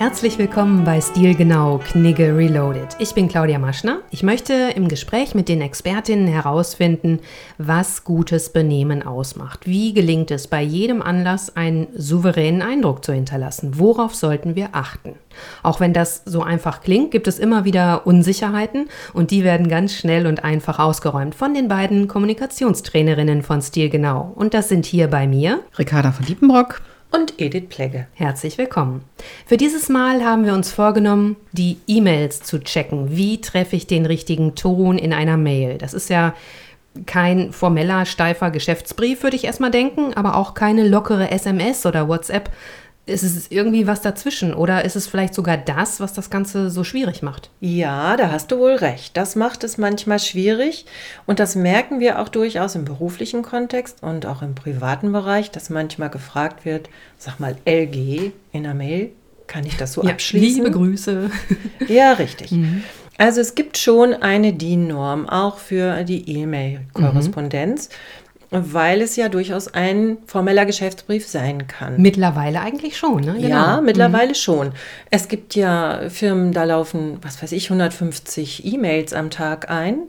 Herzlich willkommen bei Stil Genau Knigge Reloaded. Ich bin Claudia Maschner. Ich möchte im Gespräch mit den Expertinnen herausfinden, was gutes Benehmen ausmacht. Wie gelingt es bei jedem Anlass, einen souveränen Eindruck zu hinterlassen? Worauf sollten wir achten? Auch wenn das so einfach klingt, gibt es immer wieder Unsicherheiten und die werden ganz schnell und einfach ausgeräumt von den beiden Kommunikationstrainerinnen von Stil Genau. Und das sind hier bei mir Ricarda von Diepenbrock und Edith Plegge. Herzlich willkommen. Für dieses Mal haben wir uns vorgenommen, die E-Mails zu checken. Wie treffe ich den richtigen Ton in einer Mail? Das ist ja kein formeller, steifer Geschäftsbrief, würde ich erstmal denken, aber auch keine lockere SMS oder WhatsApp, ist es irgendwie was dazwischen oder ist es vielleicht sogar das, was das Ganze so schwierig macht? Ja, da hast du wohl recht. Das macht es manchmal schwierig und das merken wir auch durchaus im beruflichen Kontext und auch im privaten Bereich, dass manchmal gefragt wird, sag mal LG in der Mail, kann ich das so ja, abschließen? Liebe Grüße. Ja, richtig. Mhm. Also es gibt schon eine DIN-Norm auch für die E-Mail-Korrespondenz. Mhm weil es ja durchaus ein formeller Geschäftsbrief sein kann. Mittlerweile eigentlich schon, ne? Genau. Ja, mittlerweile mhm. schon. Es gibt ja Firmen, da laufen, was weiß ich, 150 E-Mails am Tag ein.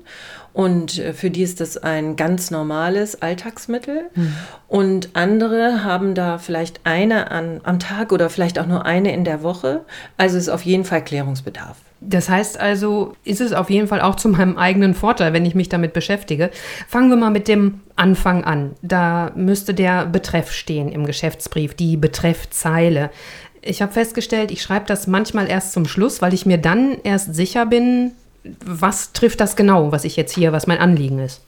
Und äh, für die ist das ein ganz normales Alltagsmittel. Mhm. Und andere haben da vielleicht eine an, am Tag oder vielleicht auch nur eine in der Woche. Also ist auf jeden Fall Klärungsbedarf. Das heißt also, ist es auf jeden Fall auch zu meinem eigenen Vorteil, wenn ich mich damit beschäftige. Fangen wir mal mit dem Anfang an. Da müsste der Betreff stehen im Geschäftsbrief, die Betreffzeile. Ich habe festgestellt, ich schreibe das manchmal erst zum Schluss, weil ich mir dann erst sicher bin, was trifft das genau, was ich jetzt hier, was mein Anliegen ist.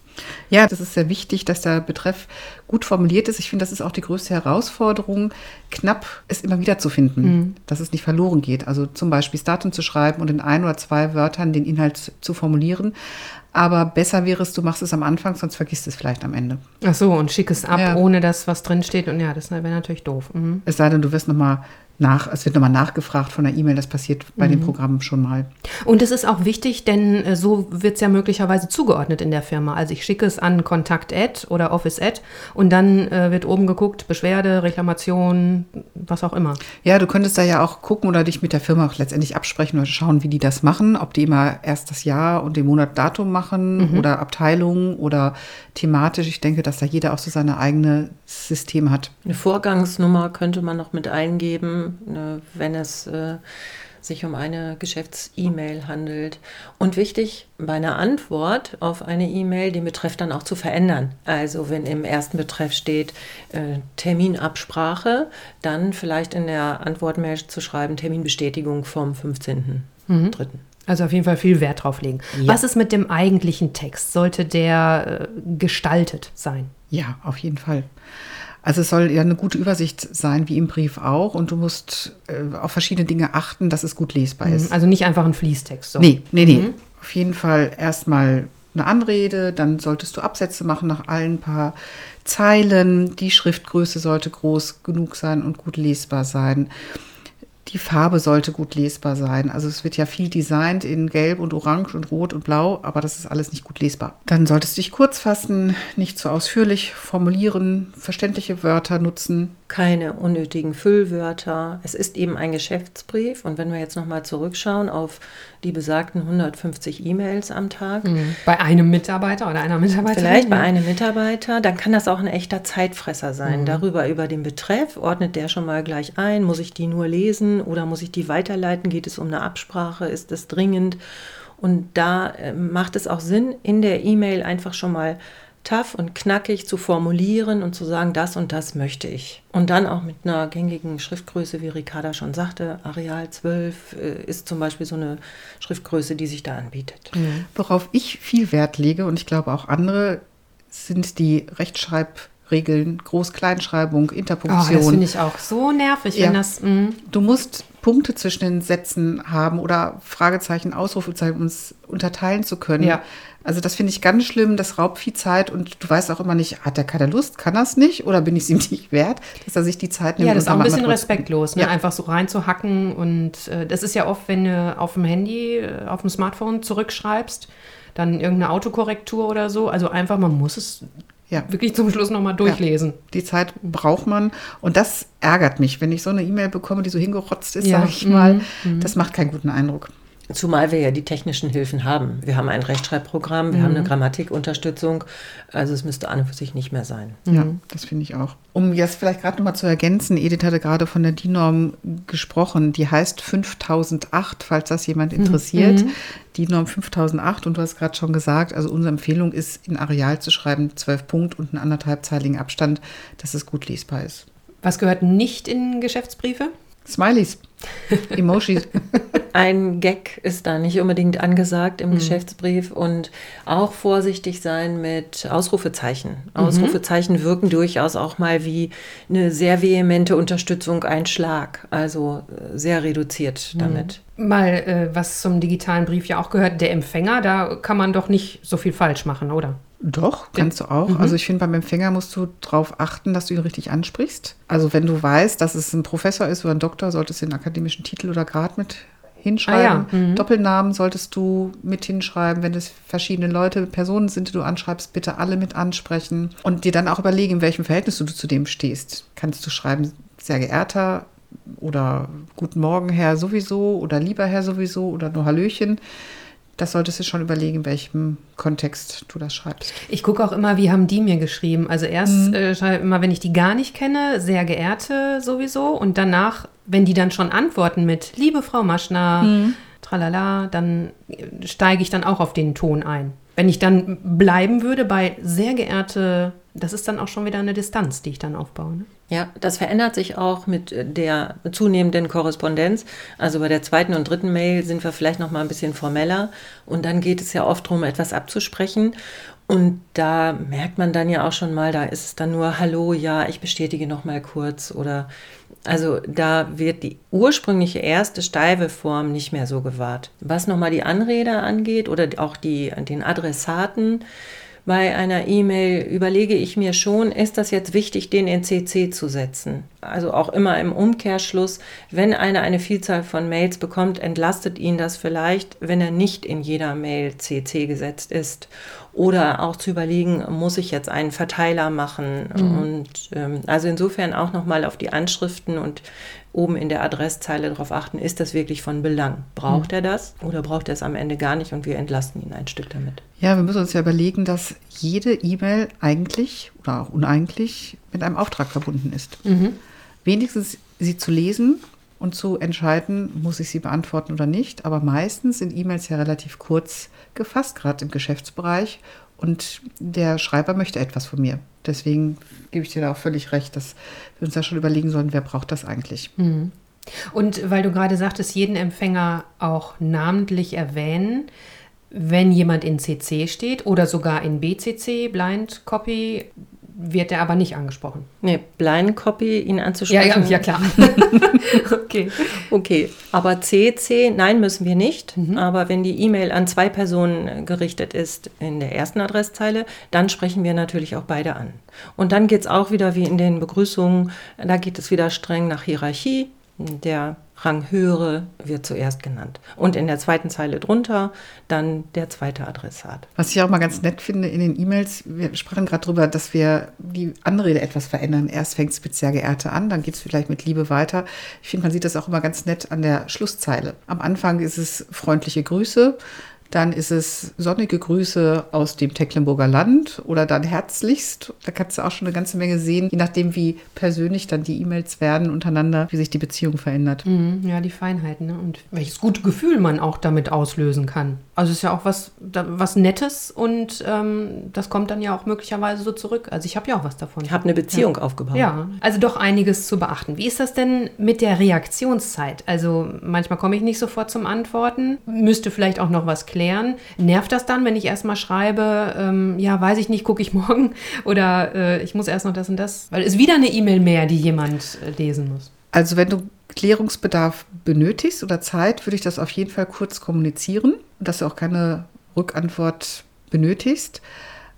Ja, das ist sehr wichtig, dass der Betreff gut formuliert ist. Ich finde, das ist auch die größte Herausforderung, knapp es immer wieder zu finden, mhm. dass es nicht verloren geht. Also zum Beispiel das Datum zu schreiben und in ein oder zwei Wörtern den Inhalt zu formulieren. Aber besser wäre es, du machst es am Anfang, sonst vergisst es vielleicht am Ende. Ach so, und schick es ab, ja. ohne dass was drinsteht. Und ja, das wäre natürlich doof. Mhm. Es sei denn, du wirst nochmal nach, es wird nochmal nachgefragt von der E-Mail, das passiert bei mhm. den Programmen schon mal. Und es ist auch wichtig, denn äh, so wird es ja möglicherweise zugeordnet in der Firma. Also ich schicke es an Kontakt Ad oder Office Ad und dann äh, wird oben geguckt, Beschwerde, Reklamation, was auch immer. Ja, du könntest da ja auch gucken oder dich mit der Firma auch letztendlich absprechen oder schauen, wie die das machen, ob die immer erst das Jahr und den Monat Datum machen mhm. oder Abteilung oder thematisch. Ich denke, dass da jeder auch so seine eigene System hat. Eine Vorgangsnummer könnte man noch mit eingeben, ne, wenn es äh, sich um eine Geschäfts-E-Mail handelt. Und wichtig, bei einer Antwort auf eine E-Mail den Betreff dann auch zu verändern. Also wenn im ersten Betreff steht äh, Terminabsprache, dann vielleicht in der Antwortmail zu schreiben Terminbestätigung vom 15.03. Mhm. Also auf jeden Fall viel Wert drauf legen. Ja. Was ist mit dem eigentlichen Text? Sollte der äh, gestaltet sein? Ja, auf jeden Fall. Also es soll ja eine gute Übersicht sein, wie im Brief auch. Und du musst äh, auf verschiedene Dinge achten, dass es gut lesbar mhm. ist. Also nicht einfach ein Fließtext. So. Nee, nee, nee. Mhm. Auf jeden Fall erstmal eine Anrede, dann solltest du Absätze machen nach allen paar Zeilen. Die Schriftgröße sollte groß genug sein und gut lesbar sein. Die Farbe sollte gut lesbar sein. Also es wird ja viel designt in Gelb und Orange und Rot und Blau, aber das ist alles nicht gut lesbar. Dann solltest du dich kurz fassen, nicht zu ausführlich formulieren, verständliche Wörter nutzen keine unnötigen Füllwörter. Es ist eben ein Geschäftsbrief. Und wenn wir jetzt nochmal zurückschauen auf die besagten 150 E-Mails am Tag. Mhm. Bei einem Mitarbeiter oder einer Mitarbeiterin? Vielleicht bei einem Mitarbeiter. Dann kann das auch ein echter Zeitfresser sein. Mhm. Darüber, über den Betreff, ordnet der schon mal gleich ein. Muss ich die nur lesen oder muss ich die weiterleiten? Geht es um eine Absprache? Ist es dringend? Und da äh, macht es auch Sinn, in der E-Mail einfach schon mal tough und knackig zu formulieren und zu sagen, das und das möchte ich. Und dann auch mit einer gängigen Schriftgröße, wie Ricarda schon sagte, Areal 12 äh, ist zum Beispiel so eine Schriftgröße, die sich da anbietet. Worauf ich viel Wert lege und ich glaube auch andere, sind die Rechtschreibregeln, Groß-Kleinschreibung, Interpunktion. Oh, das finde ich auch so nervig, ja. wenn das. Mh. Du musst Punkte zwischen den Sätzen haben oder Fragezeichen, Ausrufezeichen, um es unterteilen zu können. Ja. Also das finde ich ganz schlimm, das raubt viel Zeit und du weißt auch immer nicht, hat er keine Lust, kann er es nicht oder bin ich es ihm nicht wert, dass er sich die Zeit nimmt. Ja, das ist auch ein bisschen respektlos, ne? ja. einfach so reinzuhacken und äh, das ist ja oft, wenn du auf dem Handy, äh, auf dem Smartphone zurückschreibst, dann irgendeine Autokorrektur oder so, also einfach, man muss es Ja. wirklich zum Schluss nochmal durchlesen. Die Zeit braucht man. Und das ärgert mich, wenn ich so eine E-Mail bekomme, die so hingerotzt ist, Ja. sage ich mal. Mhm. Das macht keinen guten Eindruck. Zumal wir ja die technischen Hilfen haben. Wir haben ein Rechtschreibprogramm, wir haben eine Grammatikunterstützung. Also es müsste an und für sich nicht mehr sein. Ja, das finde ich auch. Um jetzt vielleicht gerade nochmal zu ergänzen, Edith hatte gerade von der DIN-Norm gesprochen. Die heißt 5008, falls das jemand interessiert. DIN-Norm 5008 und du hast gerade schon gesagt, also unsere Empfehlung ist, in Areal zu schreiben, 12 Punkt und einen anderthalbzeiligen Abstand, dass es gut lesbar ist. Was gehört nicht in Geschäftsbriefe? Smileys, Emojis. Ein Gag ist da nicht unbedingt angesagt im Geschäftsbrief und auch vorsichtig sein mit Ausrufezeichen. Ausrufezeichen wirken durchaus auch mal wie eine sehr vehemente Unterstützung, ein Schlag, also äh, sehr reduziert damit. Mal, äh, was zum digitalen Brief ja auch gehört, der Empfänger, da kann man doch nicht so viel falsch machen, oder? Doch, kannst du auch. Also ich finde, beim Empfänger musst du darauf achten, dass du ihn richtig ansprichst. Also wenn du weißt, dass es ein Professor ist oder ein Doktor, solltest du den akademischen Titel oder Grad mit hinschreiben. Ah ja, Doppelnamen solltest du mit hinschreiben. Wenn es verschiedene Leute, Personen sind, die du anschreibst, bitte alle mit ansprechen. Und dir dann auch überlegen, in welchem Verhältnis du zu dem stehst. Kannst du schreiben, sehr geehrter oder guten Morgen, Herr sowieso oder lieber Herr sowieso oder nur Hallöchen. Das solltest du schon überlegen, in welchem Kontext du das schreibst. Ich gucke auch immer, wie haben die mir geschrieben. Also erst äh, schreibe immer, wenn ich die gar nicht kenne, sehr geehrte sowieso. Und danach, wenn die dann schon antworten mit liebe Frau Maschner, tralala, dann steige ich dann auch auf den Ton ein. Wenn ich dann bleiben würde bei sehr geehrte, das ist dann auch schon wieder eine Distanz, die ich dann aufbaue. Ne? Ja, das verändert sich auch mit der zunehmenden Korrespondenz. Also bei der zweiten und dritten Mail sind wir vielleicht noch mal ein bisschen formeller und dann geht es ja oft darum, etwas abzusprechen. Und da merkt man dann ja auch schon mal, da ist es dann nur Hallo, ja, ich bestätige noch mal kurz oder also da wird die ursprüngliche erste steife Form nicht mehr so gewahrt. Was noch mal die Anrede angeht oder auch die, den Adressaten, bei einer E-Mail überlege ich mir schon, ist das jetzt wichtig, den in CC zu setzen? Also auch immer im Umkehrschluss, wenn einer eine Vielzahl von Mails bekommt, entlastet ihn das vielleicht, wenn er nicht in jeder Mail CC gesetzt ist. Oder auch zu überlegen, muss ich jetzt einen Verteiler machen? Und ähm, also insofern auch nochmal auf die Anschriften und oben in der Adresszeile darauf achten, ist das wirklich von Belang? Braucht er das oder braucht er es am Ende gar nicht und wir entlasten ihn ein Stück damit? Ja, wir müssen uns ja überlegen, dass jede E-Mail eigentlich oder auch uneigentlich mit einem Auftrag verbunden ist. Wenigstens sie zu lesen und zu entscheiden, muss ich sie beantworten oder nicht. Aber meistens sind E-Mails ja relativ kurz gefasst, gerade im Geschäftsbereich. Und der Schreiber möchte etwas von mir. Deswegen gebe ich dir da auch völlig recht, dass wir uns da schon überlegen sollen, wer braucht das eigentlich. Und weil du gerade sagtest, jeden Empfänger auch namentlich erwähnen, wenn jemand in CC steht oder sogar in BCC, Blind Copy, wird er aber nicht angesprochen. Nee, Blind Copy, ihn Ja, anzusprechen. ja, ja klar. okay. Okay, aber CC, nein, müssen wir nicht. Aber wenn die E-Mail an zwei Personen äh, gerichtet ist in der ersten Adresszeile, dann sprechen wir natürlich auch beide an. Und dann geht es auch wieder wie in den Begrüßungen, da geht es wieder streng nach Hierarchie. Der Ranghöhere wird zuerst genannt. Und in der zweiten Zeile drunter dann der zweite Adressat. Was ich auch mal ganz nett finde in den E-Mails, wir sprachen gerade drüber, dass wir die Anrede etwas verändern. Erst fängt es mit sehr geehrte an, dann geht es vielleicht mit Liebe weiter. Ich finde, man sieht das auch immer ganz nett an der Schlusszeile. Am Anfang ist es freundliche Grüße. Dann ist es sonnige Grüße aus dem Tecklenburger Land oder dann herzlichst. Da kannst du auch schon eine ganze Menge sehen, je nachdem, wie persönlich dann die E-Mails werden untereinander, wie sich die Beziehung verändert. Mhm, Ja, die Feinheiten ne? und welches gute Gefühl man auch damit auslösen kann. Also es ist ja auch was, da, was Nettes und ähm, das kommt dann ja auch möglicherweise so zurück. Also ich habe ja auch was davon. Ich habe eine Beziehung aufgebaut. Ja, also doch einiges zu beachten. Wie ist das denn mit der Reaktionszeit? Also manchmal komme ich nicht sofort zum Antworten, müsste vielleicht auch noch was klären. Nervt das dann, wenn ich erstmal schreibe, ähm, ja, weiß ich nicht, gucke ich morgen oder äh, ich muss erst noch das und das? Weil es ist wieder eine E-Mail mehr, die jemand äh, lesen muss. Also wenn du Klärungsbedarf benötigst oder Zeit, würde ich das auf jeden Fall kurz kommunizieren, dass du auch keine Rückantwort benötigst.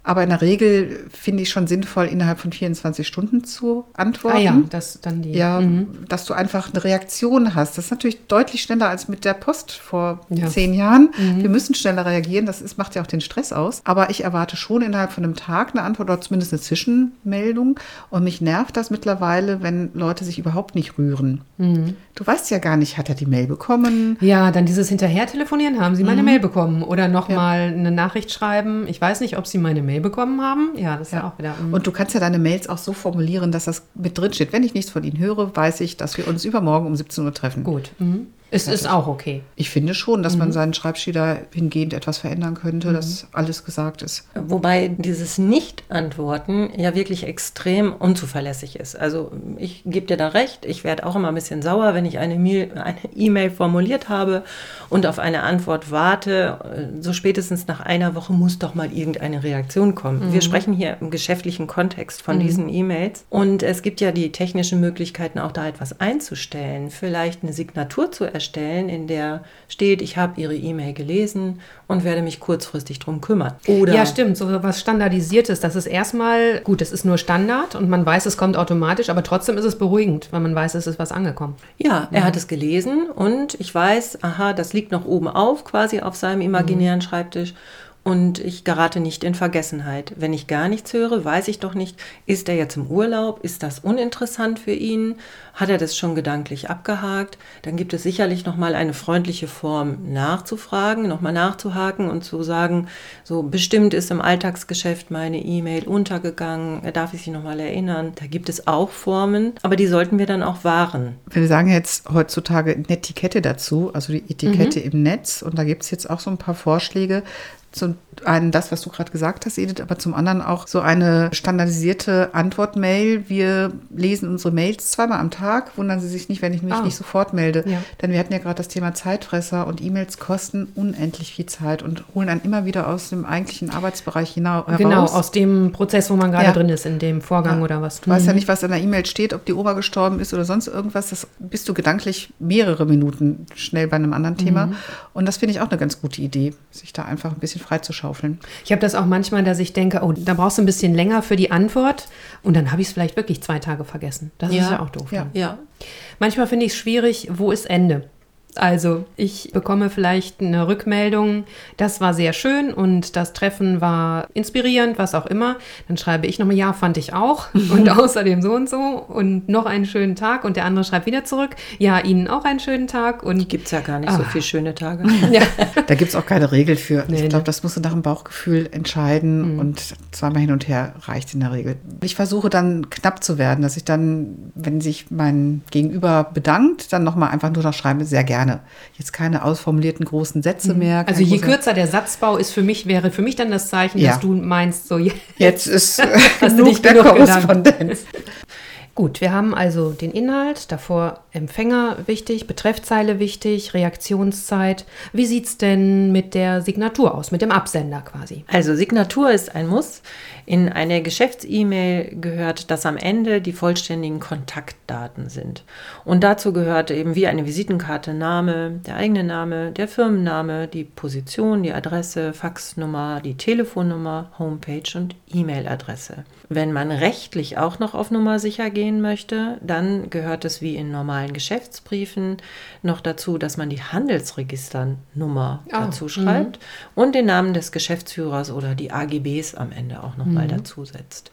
Aber in der Regel finde ich schon sinnvoll, innerhalb von 24 Stunden zu antworten. Ah ja, das dann die. Ja, dass du einfach eine Reaktion hast. Das ist natürlich deutlich schneller als mit der Post vor Ja. zehn Jahren. Wir müssen schneller reagieren. Das ist, macht ja auch den Stress aus. Aber ich erwarte schon innerhalb von einem Tag eine Antwort oder zumindest eine Zwischenmeldung. Und mich nervt das mittlerweile, wenn Leute sich überhaupt nicht rühren. Du weißt ja gar nicht, hat er die Mail bekommen? Ja, dann dieses Hinterher telefonieren, haben Sie meine Mhm. Mail bekommen? Oder nochmal eine Nachricht schreiben. Ich weiß nicht, ob Sie meine Mail bekommen haben. Ja, das ist ja, auch wieder. mm. Und du kannst ja deine Mails auch so formulieren, dass das mit drin steht. Wenn ich nichts von Ihnen höre, weiß ich, dass wir uns übermorgen um 17 Uhr treffen. Gut. Mhm. Es ist auch okay. Ich finde schon, dass Mhm. man seinen Schreibstil dahingehend etwas verändern könnte, dass alles gesagt ist. Wobei dieses Nicht-Antworten ja wirklich extrem unzuverlässig ist. Also ich gebe dir da recht, ich werde auch immer ein bisschen sauer, wenn ich eine Mail- eine E-Mail formuliert habe und auf eine Antwort warte. So spätestens nach einer Woche muss doch mal irgendeine Reaktion kommen. Wir sprechen hier im geschäftlichen Kontext von diesen E-Mails. Und es gibt ja die technischen Möglichkeiten, auch da etwas einzustellen. Vielleicht eine Signatur zu erstellen, in der steht, ich habe Ihre E-Mail gelesen und werde mich kurzfristig drum kümmern. Oder Ja, stimmt. So was Standardisiertes. Das ist erstmal, gut, es ist nur Standard und man weiß, es kommt automatisch, aber trotzdem ist es beruhigend, weil man weiß, es ist was angekommen. Ja, er hat es gelesen und ich weiß, aha, das liegt noch oben auf, quasi auf seinem imaginären Schreibtisch. Und ich gerate nicht in Vergessenheit. Wenn ich gar nichts höre, weiß ich doch nicht, ist er jetzt im Urlaub? Ist das uninteressant für ihn? Hat er das schon gedanklich abgehakt? Dann gibt es sicherlich noch mal eine freundliche Form nachzufragen, noch mal nachzuhaken und zu sagen, so bestimmt ist im Alltagsgeschäft meine E-Mail untergegangen, darf ich sich noch mal erinnern? Da gibt es auch Formen, aber die sollten wir dann auch wahren. Wir sagen jetzt heutzutage Netiquette dazu, also die Etikette im Netz. Und da gibt es jetzt auch so ein paar Vorschläge. Zum einen das, was du gerade gesagt hast, Edith, aber zum anderen auch so eine standardisierte Antwortmail. Wir lesen unsere Mails zweimal am Tag. Wundern Sie sich nicht, wenn ich mich Ah. nicht sofort melde. Ja. Denn wir hatten ja gerade das Thema Zeitfresser und E-Mails kosten unendlich viel Zeit und holen einen immer wieder aus dem eigentlichen Arbeitsbereich hinaus. Genau, aus dem Prozess, wo man gerade Ja. drin ist, in dem Vorgang oder was. Du weißt ja nicht, was in der E-Mail steht, ob die Oma gestorben ist oder sonst irgendwas. Das bist du gedanklich mehrere Minuten schnell bei einem anderen Thema. Und das finde ich auch eine ganz gute Idee, sich da einfach ein bisschen freizuschaufeln. Ich habe das auch manchmal, dass ich denke, oh, da brauchst du ein bisschen länger für die Antwort und dann habe ich es vielleicht wirklich zwei Tage vergessen. Das ist Ja. ja auch doof. Ja. Ja, Manchmal finde ich es schwierig, wo ist Ende? Also ich bekomme vielleicht eine Rückmeldung, das war sehr schön und das Treffen war inspirierend, was auch immer. Dann schreibe ich nochmal, ja, fand ich auch und außerdem so und so und noch einen schönen Tag und der andere schreibt wieder zurück, ja, Ihnen auch einen schönen Tag und gibt es ja gar nicht so viele schöne Tage. ja. Da gibt es auch keine Regel für. Nee, ich glaube, nee. das musst du nach dem Bauchgefühl entscheiden und zweimal hin und her reicht in der Regel. Ich versuche dann knapp zu werden, dass ich dann, wenn sich mein Gegenüber bedankt, dann nochmal einfach nur noch schreibe, sehr gerne. Jetzt keine ausformulierten großen Sätze mehr. Also je kürzer der Satzbau ist für mich, wäre für mich dann das Zeichen, Ja. dass du meinst, so Jetzt ist äh, Hast du genug dich der genug Korrespondenz. Gut, wir haben also den Inhalt, davor Empfänger wichtig, Betreffzeile wichtig, Reaktionszeit. Wie sieht es denn mit der Signatur aus, mit dem Absender quasi? Also Signatur ist ein Muss. In eine Geschäfts-E-Mail gehört, dass am Ende die vollständigen Kontaktdaten sind. Und dazu gehört eben wie eine Visitenkarte Name, der eigene Name, der Firmenname, die Position, die Adresse, Faxnummer, die Telefonnummer, Homepage und E-Mail-Adresse. Wenn man rechtlich auch noch auf Nummer sicher gehen möchte, dann gehört es wie in normalen Geschäftsbriefen noch dazu, dass man die Handelsregisternummer Ah, dazu schreibt und den Namen des Geschäftsführers oder die AGBs am Ende auch nochmal dazu setzt.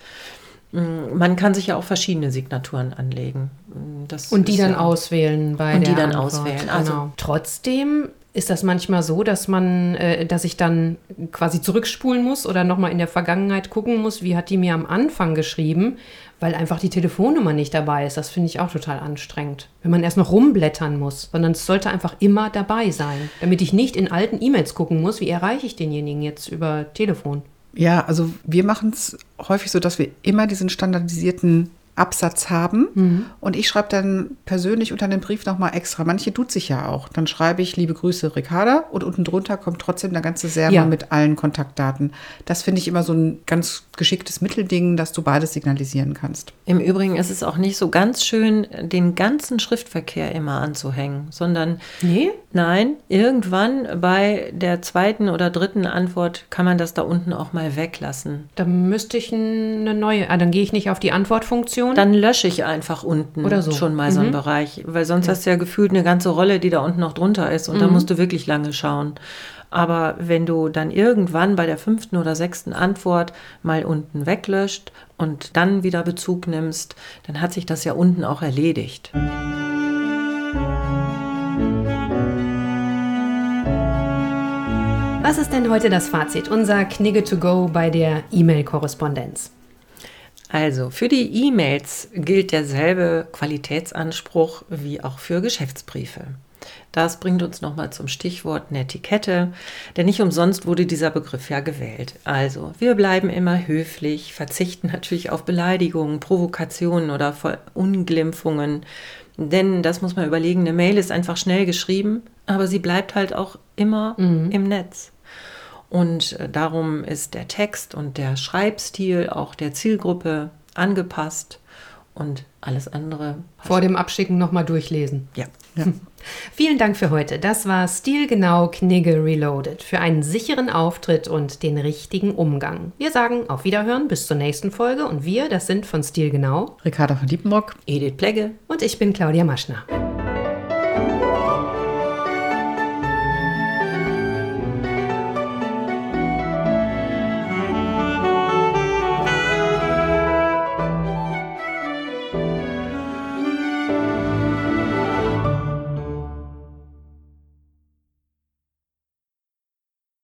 Mm, Man kann sich ja auch verschiedene Signaturen anlegen. Mm, Das Und die dann ja- auswählen bei Und der die dann Antwort. auswählen, also- genau. Trotzdem ist das manchmal so, dass man, äh, dass ich dann quasi zurückspulen muss oder nochmal in der Vergangenheit gucken muss, wie hat die mir am Anfang geschrieben, weil einfach die Telefonnummer nicht dabei ist. Das finde ich auch total anstrengend. Wenn man erst noch rumblättern muss, sondern es sollte einfach immer dabei sein, damit ich nicht in alten E-Mails gucken muss, wie erreiche ich denjenigen jetzt über Telefon. Ja, also wir machen es häufig so, dass wir immer diesen standardisierten Absatz haben. Und ich schreibe dann persönlich unter den Brief nochmal extra. Manche tut sich ja auch. Dann schreibe ich liebe Grüße Ricarda und unten drunter kommt trotzdem der ganze Server Ja. mit allen Kontaktdaten. Das finde ich immer so ein ganz geschicktes Mittelding, dass du beides signalisieren kannst. Im Übrigen ist es auch nicht so ganz schön, den ganzen Schriftverkehr immer anzuhängen, sondern Nee? nein, irgendwann bei der zweiten oder dritten Antwort kann man das da unten auch mal weglassen. Dann müsste ich eine neue, ah, dann gehe ich nicht auf die Antwortfunktion. Dann lösche ich einfach unten Oder so. schon mal so einen Mhm. Bereich, weil sonst hast du ja gefühlt eine ganze Rolle, die da unten noch drunter ist und da Mhm. musst du wirklich lange schauen. Aber wenn du dann irgendwann bei der fünften oder sechsten Antwort mal unten weglöscht und dann wieder Bezug nimmst, dann hat sich das ja unten auch erledigt. Was ist denn heute das Fazit, unser Knigge to go bei der E-Mail-Korrespondenz? Also, für die E-Mails gilt derselbe Qualitätsanspruch wie auch für Geschäftsbriefe. Das bringt uns nochmal zum Stichwort Netiquette, denn nicht umsonst wurde dieser Begriff ja gewählt. Also, wir bleiben immer höflich, verzichten natürlich auf Beleidigungen, Provokationen oder Unglimpfungen, denn das muss man überlegen, eine Mail ist einfach schnell geschrieben, aber sie bleibt halt auch immer im Netz. Und äh, darum ist der Text und der Schreibstil auch der Zielgruppe angepasst und alles andere. Vor dem Abschicken nochmal durchlesen. Ja. Ja. Vielen Dank für heute. Das war Stilgenau Knigge Reloaded für einen sicheren Auftritt und den richtigen Umgang. Wir sagen auf Wiederhören bis zur nächsten Folge und wir, das sind von Stilgenau Ricarda von Diepenbrock. Edith Plegge. und ich bin Claudia Maschner.